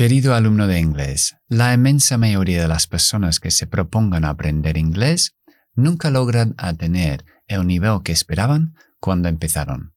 Querido alumno de inglés, la inmensa mayoría de las personas que se propongan aprender inglés nunca logran tener el nivel que esperaban cuando empezaron.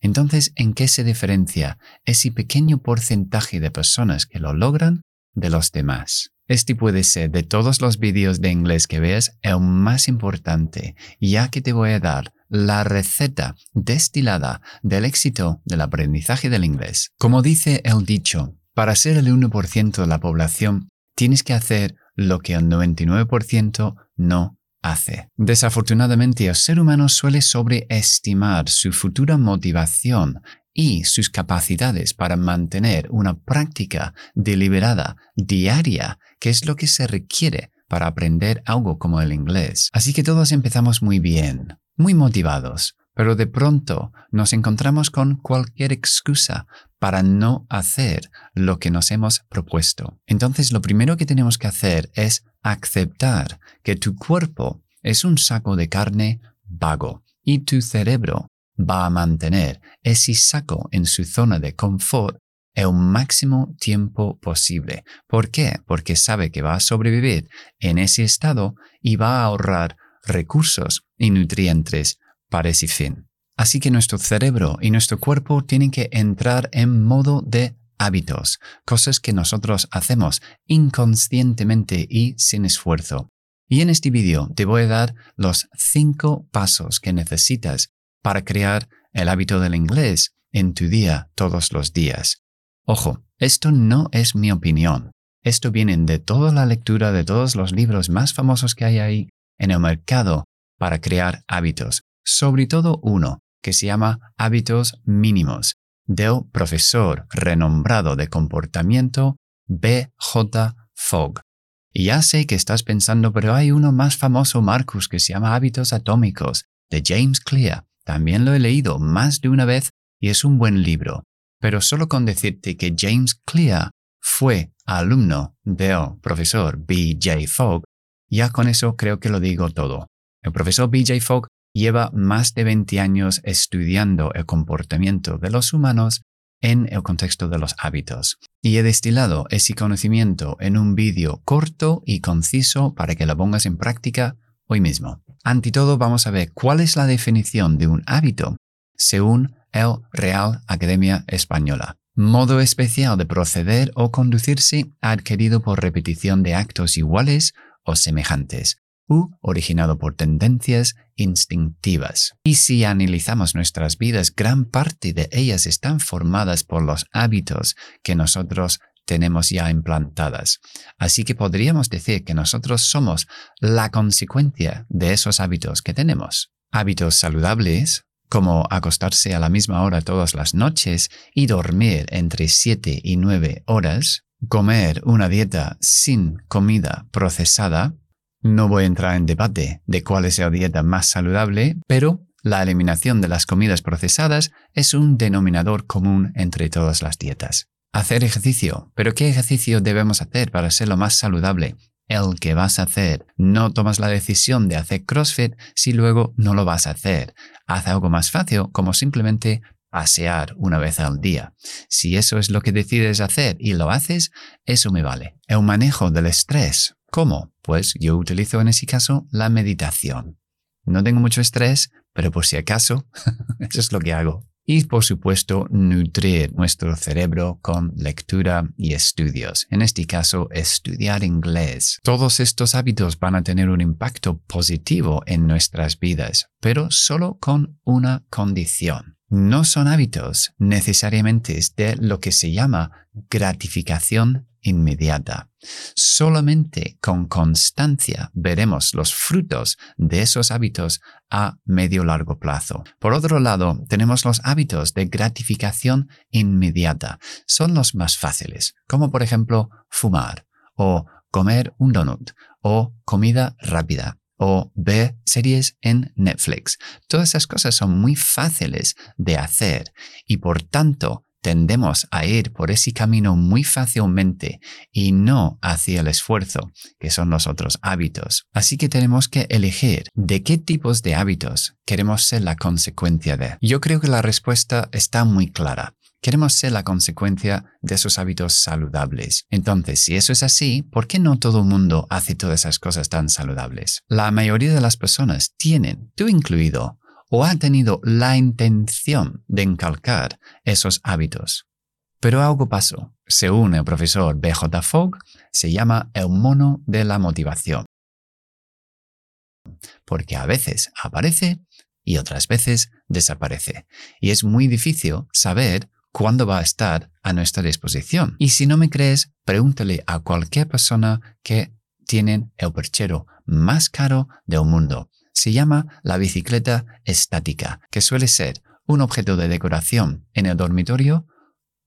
Entonces, ¿en qué se diferencia ese pequeño porcentaje de personas que lo logran de los demás? Este puede ser de todos los vídeos de inglés que veas el más importante, ya que te voy a dar la receta destilada del éxito del aprendizaje del inglés. Como dice el dicho, para ser el 1% de la población, tienes que hacer lo que el 99% no hace. Desafortunadamente, el ser humano suele sobreestimar su futura motivación y sus capacidades para mantener una práctica deliberada diaria, que es lo que se requiere para aprender algo como el inglés. Así que todos empezamos muy bien, muy motivados, pero de pronto nos encontramos con cualquier excusa para no hacer lo que nos hemos propuesto. Entonces lo primero que tenemos que hacer es aceptar que tu cuerpo es un saco de carne vago y tu cerebro va a mantener ese saco en su zona de confort el máximo tiempo posible. ¿Por qué? Porque sabe que va a sobrevivir en ese estado y va a ahorrar recursos y nutrientes para ese fin. Así que nuestro cerebro y nuestro cuerpo tienen que entrar en modo de hábitos, cosas que nosotros hacemos inconscientemente y sin esfuerzo. Y en este vídeo te voy a dar los cinco pasos que necesitas para crear el hábito del inglés en tu día todos los días. Ojo, esto no es mi opinión. Esto viene de toda la lectura de todos los libros más famosos que hay ahí en el mercado para crear hábitos, sobre todo uno que se llama Hábitos Mínimos, del profesor renombrado de comportamiento B.J. Fogg. Y ya sé que estás pensando, pero hay uno más famoso, Marcus, que se llama Hábitos Atómicos, de James Clear. También lo he leído más de una vez y es un buen libro. Pero solo con decirte que James Clear fue alumno del profesor B.J. Fogg, ya con eso creo que lo digo todo. El profesor B.J. Fogg lleva más de 20 años estudiando el comportamiento de los humanos en el contexto de los hábitos. Y he destilado ese conocimiento en un vídeo corto y conciso para que lo pongas en práctica hoy mismo. Ante todo, vamos a ver cuál es la definición de un hábito según el Real Academia Española. Modo especial de proceder o conducirse adquirido por repetición de actos iguales o semejantes, originado por tendencias instintivas. Y si analizamos nuestras vidas, gran parte de ellas están formadas por los hábitos que nosotros tenemos ya implantadas. Así que podríamos decir que nosotros somos la consecuencia de esos hábitos que tenemos. Hábitos saludables, como acostarse a la misma hora todas las noches y dormir entre 7 y 9 horas, comer una dieta sin comida procesada, no voy a entrar en debate de cuál es la dieta más saludable, pero la eliminación de las comidas procesadas es un denominador común entre todas las dietas. Hacer ejercicio. ¿Pero qué ejercicio debemos hacer para ser lo más saludable? El que vas a hacer. No tomas la decisión de hacer CrossFit si luego no lo vas a hacer. Haz algo más fácil como simplemente pasear una vez al día. Si eso es lo que decides hacer y lo haces, eso me vale. El manejo del estrés. ¿Cómo? Pues yo utilizo en ese caso la meditación. No tengo mucho estrés, pero por si acaso, eso es lo que hago. Y por supuesto, nutrir nuestro cerebro con lectura y estudios. En este caso, estudiar inglés. Todos estos hábitos van a tener un impacto positivo en nuestras vidas, pero solo con una condición no son hábitos necesariamente de lo que se llama gratificación inmediata. Solamente con constancia veremos los frutos de esos hábitos a medio largo plazo. Por otro lado, tenemos los hábitos de gratificación inmediata. Son los más fáciles, como por ejemplo fumar o comer un donut o comida rápida o ver series en Netflix. Todas esas cosas son muy fáciles de hacer y por tanto tendemos a ir por ese camino muy fácilmente y no hacia el esfuerzo, que son los otros hábitos. Así que tenemos que elegir de qué tipos de hábitos queremos ser la consecuencia de. Yo creo que la respuesta está muy clara. Queremos ser la consecuencia de esos hábitos saludables. Entonces, si eso es así, ¿por qué no todo el mundo hace todas esas cosas tan saludables? La mayoría de las personas tienen, tú incluido, o han tenido la intención de encalcar esos hábitos. Pero algo pasó. Según el profesor B.J. Fogg, se llama el mono de la motivación. Porque a veces aparece y otras veces desaparece. Y es muy difícil saber cuándo va a estar a nuestra disposición. Y si no me crees, pregúntale a cualquier persona que tienen el perchero más caro del mundo. Se llama la bicicleta estática, que suele ser un objeto de decoración en el dormitorio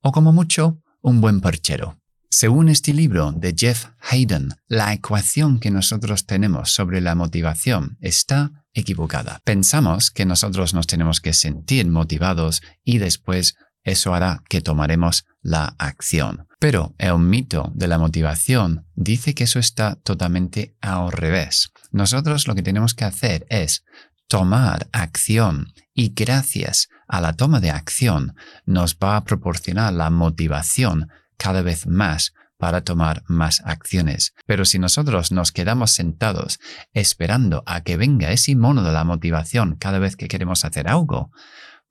o como mucho un buen perchero. Según este libro de Jeff Hayden, la ecuación que nosotros tenemos sobre la motivación está equivocada. Pensamos que nosotros nos tenemos que sentir motivados y después eso hará que tomaremos la acción. Pero el mito de la motivación dice que eso está totalmente al revés. Nosotros lo que tenemos que hacer es tomar acción y gracias a la toma de acción nos va a proporcionar la motivación cada vez más para tomar más acciones. Pero si nosotros nos quedamos sentados esperando a que venga ese mono de la motivación cada vez que queremos hacer algo,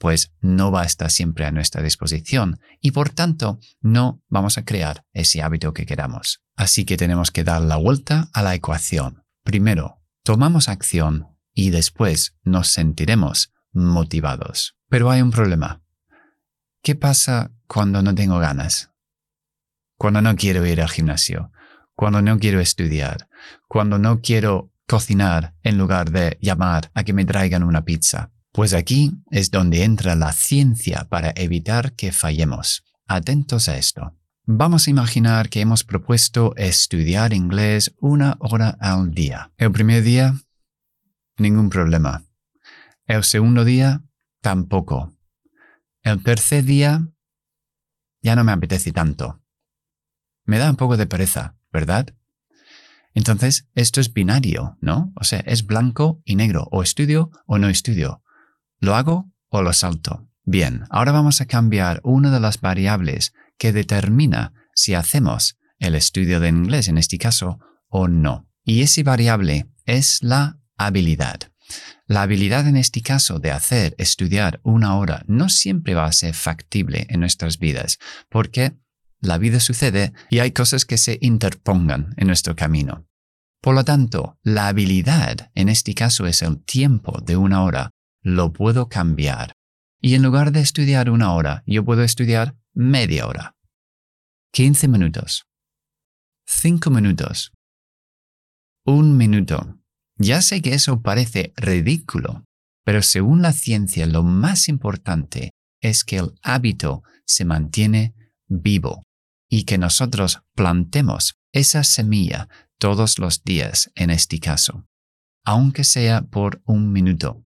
pues no va a estar siempre a nuestra disposición y por tanto no vamos a crear ese hábito que queramos. Así que tenemos que dar la vuelta a la ecuación. Primero, tomamos acción y después nos sentiremos motivados. Pero hay un problema. ¿Qué pasa cuando no tengo ganas? Cuando no quiero ir al gimnasio, cuando no quiero estudiar, cuando no quiero cocinar en lugar de llamar a que me traigan una pizza. Pues aquí es donde entra la ciencia para evitar que fallemos. Atentos a esto. Vamos a imaginar que hemos propuesto estudiar inglés una hora al día. El primer día, ningún problema. El segundo día, tampoco. El tercer día, ya no me apetece tanto. Me da un poco de pereza, ¿verdad? Entonces, esto es binario, ¿no? O sea, es blanco y negro, o estudio o no estudio. ¿Lo hago o lo salto? Bien, ahora vamos a cambiar una de las variables que determina si hacemos el estudio de inglés en este caso o no. Y esa variable es la habilidad. La habilidad en este caso de hacer estudiar una hora no siempre va a ser factible en nuestras vidas, porque la vida sucede y hay cosas que se interpongan en nuestro camino. Por lo tanto, la habilidad en este caso es el tiempo de una hora lo puedo cambiar. Y en lugar de estudiar una hora, yo puedo estudiar media hora. 15 minutos. 5 minutos. Un minuto. Ya sé que eso parece ridículo, pero según la ciencia lo más importante es que el hábito se mantiene vivo y que nosotros plantemos esa semilla todos los días en este caso, aunque sea por un minuto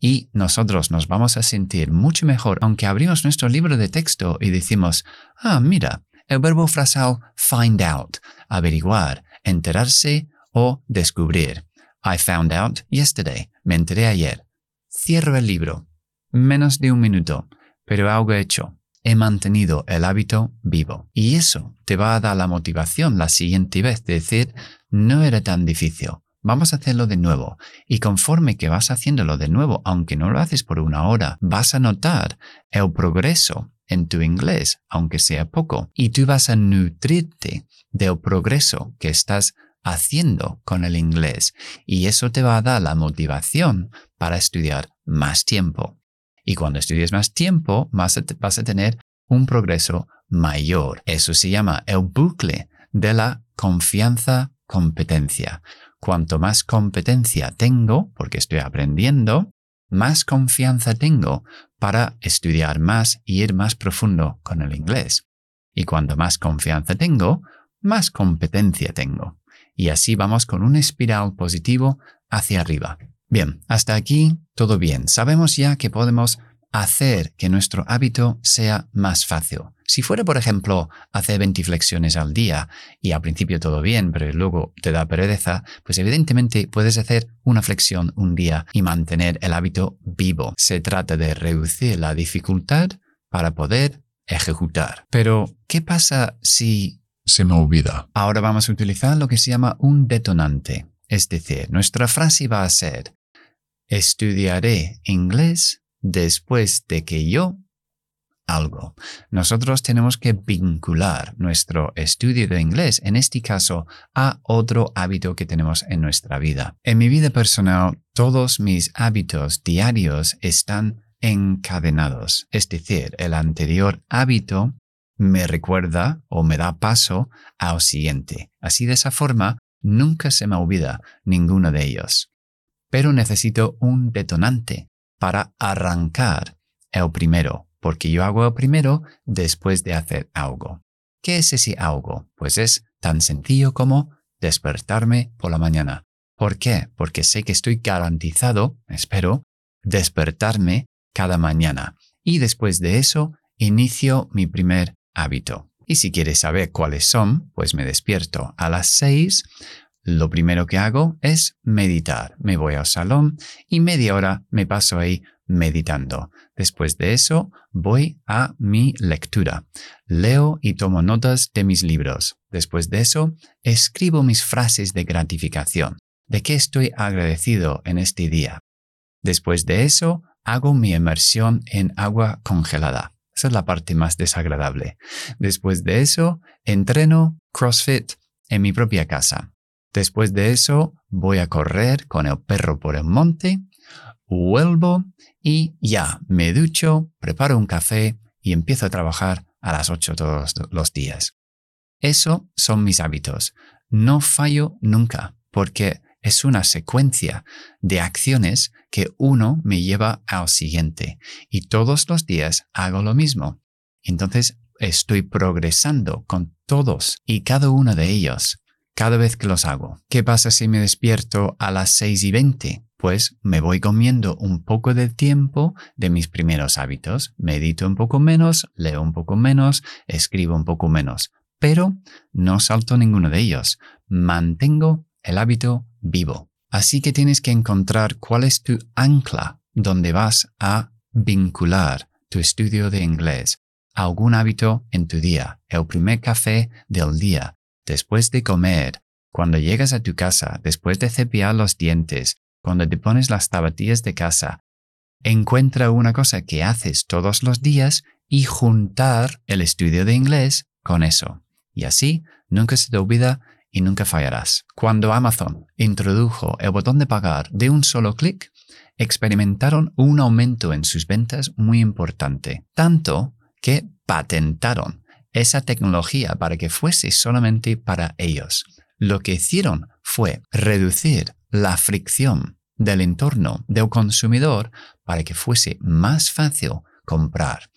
y nosotros nos vamos a sentir mucho mejor aunque abrimos nuestro libro de texto y decimos, ah, mira, el verbo frasal find out, averiguar, enterarse o descubrir. I found out yesterday, me enteré ayer. Cierro el libro. Menos de un minuto, pero algo hecho. He mantenido el hábito vivo. Y eso te va a dar la motivación la siguiente vez de decir, no era tan difícil Vamos a hacerlo de nuevo. Y conforme que vas haciéndolo de nuevo, aunque no lo haces por una hora, vas a notar el progreso en tu inglés, aunque sea poco. Y tú vas a nutrirte del progreso que estás haciendo con el inglés. Y eso te va a dar la motivación para estudiar más tiempo. Y cuando estudies más tiempo, vas a, tener un progreso mayor. Eso se llama el bucle de la confianza competencia. Cuanto más competencia tengo, porque estoy aprendiendo, más confianza tengo para estudiar más y ir más profundo con el inglés. Y cuanto más confianza tengo, más competencia tengo. Y así vamos con un espiral positivo hacia arriba. Bien, hasta aquí todo bien. Sabemos ya que podemos hacer que nuestro hábito sea más fácil. Si fuera, por ejemplo, hacer 20 flexiones al día y al principio todo bien, pero luego te da pereza, pues evidentemente puedes hacer una flexión un día y mantener el hábito vivo. Se trata de reducir la dificultad para poder ejecutar. Pero, ¿qué pasa si Se me olvida. ahora vamos a utilizar lo que se llama un detonante? Es decir, nuestra frase va a ser, estudiaré inglés después de que yo algo. Nosotros tenemos que vincular nuestro estudio de inglés, en este caso, a otro hábito que tenemos en nuestra vida. En mi vida personal, todos mis hábitos diarios están encadenados. Es decir, el anterior hábito me recuerda o me da paso al siguiente. Así de esa forma, nunca se me olvida ninguno de ellos. Pero necesito un detonante para arrancar el primero porque yo hago primero después de hacer algo. ¿Qué es ese algo? Pues es tan sencillo como despertarme por la mañana. ¿Por qué? Porque sé que estoy garantizado, espero, despertarme cada mañana. Y después de eso, inicio mi primer hábito. Y si quieres saber cuáles son, pues me despierto a las 6. Lo primero que hago es meditar. Me voy al salón y media hora me paso ahí meditando. Después de eso, voy a mi lectura. Leo y tomo notas de mis libros. Después de eso, escribo mis frases de gratificación, de qué estoy agradecido en este día. Después de eso, hago mi inmersión en agua congelada. Esa es la parte más desagradable. Después de eso, entreno CrossFit en mi propia casa. Después de eso, voy a correr con el perro por el monte vuelvo y ya me ducho, preparo un café y empiezo a trabajar a las 8 todos los días. Eso son mis hábitos. No fallo nunca porque es una secuencia de acciones que uno me lleva al siguiente y todos los días hago lo mismo. Entonces estoy progresando con todos y cada uno de ellos cada vez que los hago. ¿Qué pasa si me despierto a las 6 y 20? Pues me voy comiendo un poco de tiempo de mis primeros hábitos. Medito un poco menos, leo un poco menos, escribo un poco menos. Pero no salto ninguno de ellos. Mantengo el hábito vivo. Así que tienes que encontrar cuál es tu ancla donde vas a vincular tu estudio de inglés a algún hábito en tu día, el primer café del día, después de comer, cuando llegas a tu casa, después de cepillar los dientes, cuando te pones las zapatillas de casa. Encuentra una cosa que haces todos los días y juntar el estudio de inglés con eso. Y así nunca se te olvida y nunca fallarás. Cuando Amazon introdujo el botón de pagar de un solo clic, experimentaron un aumento en sus ventas muy importante, tanto que patentaron esa tecnología para que fuese solamente para ellos. Lo que hicieron fue reducir la fricción del entorno del consumidor para que fuese más fácil comprar.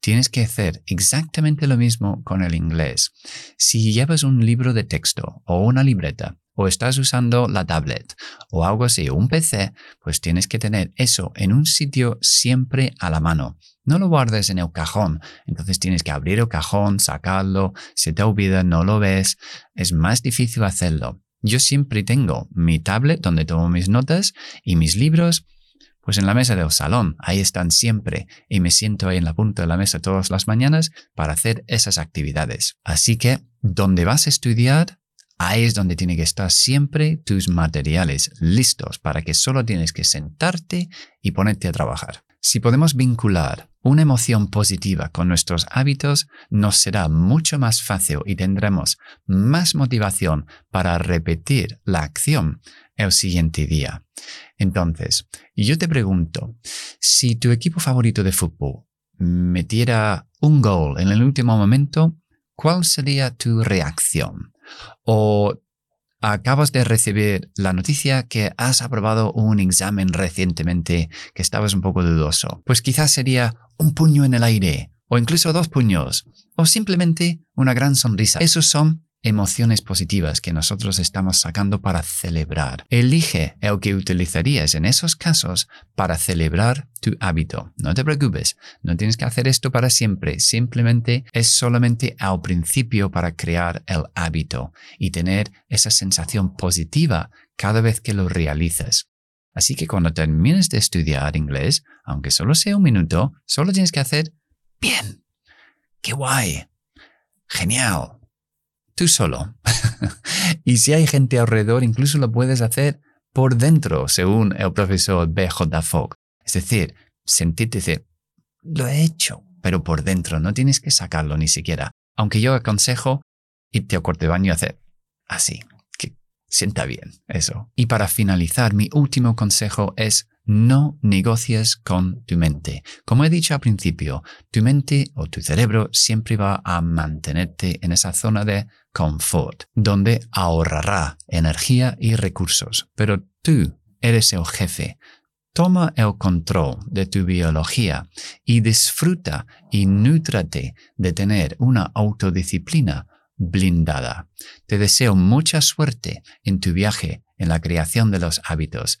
Tienes que hacer exactamente lo mismo con el inglés. Si llevas un libro de texto o una libreta o estás usando la tablet o algo así, un PC, pues tienes que tener eso en un sitio siempre a la mano. No lo guardes en el cajón, entonces tienes que abrir el cajón, sacarlo, se te olvida, no lo ves, es más difícil hacerlo. Yo siempre tengo mi tablet donde tomo mis notas y mis libros pues en la mesa del salón, ahí están siempre y me siento ahí en la punta de la mesa todas las mañanas para hacer esas actividades. Así que, donde vas a estudiar, ahí es donde tienen que estar siempre tus materiales listos para que solo tienes que sentarte y ponerte a trabajar. Si podemos vincular una emoción positiva con nuestros hábitos, nos será mucho más fácil y tendremos más motivación para repetir la acción el siguiente día. Entonces, yo te pregunto, si tu equipo favorito de fútbol metiera un gol en el último momento, ¿cuál sería tu reacción? O acabas de recibir la noticia que has aprobado un examen recientemente que estabas un poco dudoso. Pues quizás sería un puño en el aire, o incluso dos puños, o simplemente una gran sonrisa. Esos son emociones positivas que nosotros estamos sacando para celebrar. Elige el que utilizarías en esos casos para celebrar tu hábito. No te preocupes, no tienes que hacer esto para siempre, simplemente es solamente al principio para crear el hábito y tener esa sensación positiva cada vez que lo realizas. Así que cuando termines de estudiar inglés, aunque solo sea un minuto, solo tienes que hacer bien ¡Qué guay! ¡Genial! Tú solo. y si hay gente alrededor, incluso lo puedes hacer por dentro, según el profesor B.J. Fogg. Es decir, sentirte decir, lo he hecho, pero por dentro, no tienes que sacarlo ni siquiera. Aunque yo aconsejo irte a cuarto de baño y hacer así, que sienta bien eso. Y para finalizar, mi último consejo es no negocies con tu mente. Como he dicho al principio, tu mente o tu cerebro siempre va a mantenerte en esa zona de confort, donde ahorrará energía y recursos. Pero tú eres el jefe. Toma el control de tu biología y disfruta y nútrate de tener una autodisciplina blindada. Te deseo mucha suerte en tu viaje en la creación de los hábitos